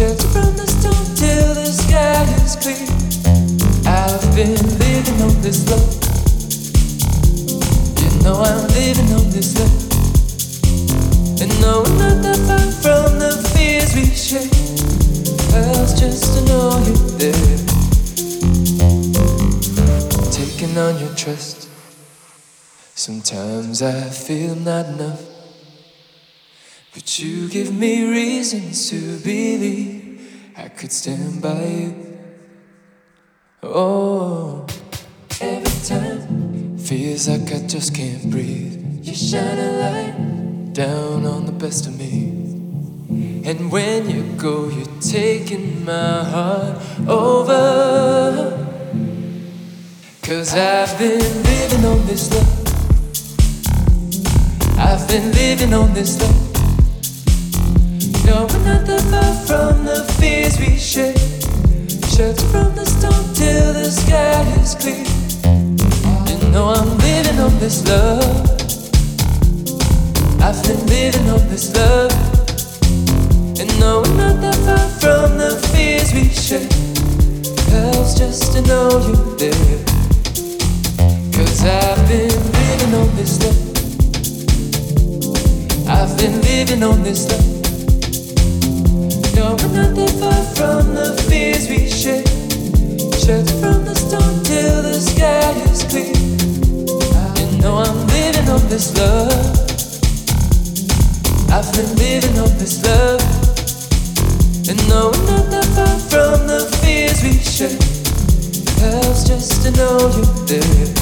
Shelter from the storm till the sky is clear. I've been living on this love. You know I'm living on this love. And no, we're not that far from the fears we share. Else just to know you're there. Taking on your trust. Sometimes I feel not enough. But you give me reasons to believe I could stand by you. Oh, every time feels like I just can't breathe. You shine a light down on the best of me. And when you go, you're taking my heart over. Cause I've been living on this love. I've been living on this love. No, we're not that far from the fears we share. From the storm till the sky is clear. You I'm living on this love. I've been living on this love. And no, we're not that far from the fears we share. Just to know. Cause I've been living on this love. I've been living on this love. We're far from the fears we share. From the storm till the sky is clear. You know I'm living on this love. I've been living on this love. And we're not that far from the fears we share. Just to know you're there.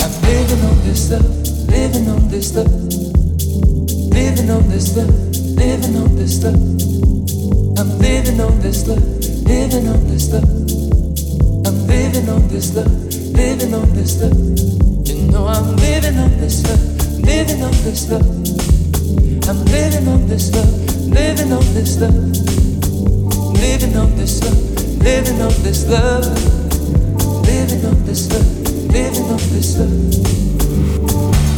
I'm living on this love, living on this love, living on this love, living on this love. I'm living on this love, living on this love. I'm living on this love, living on this love. You know I'm living on this love, living on this love. I'm living on this love, living on this love, living on this love, living on this love, living on this love, living on this love.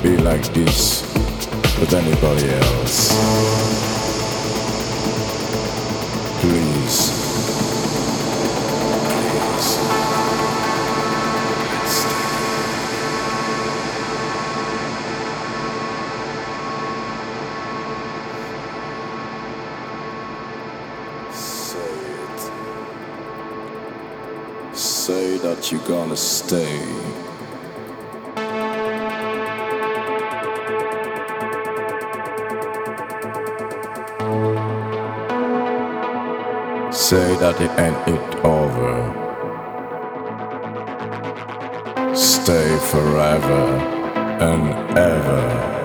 Be like this with anybody else. Please. say that you're gonna stay. That it ain't over. Stay forever and ever.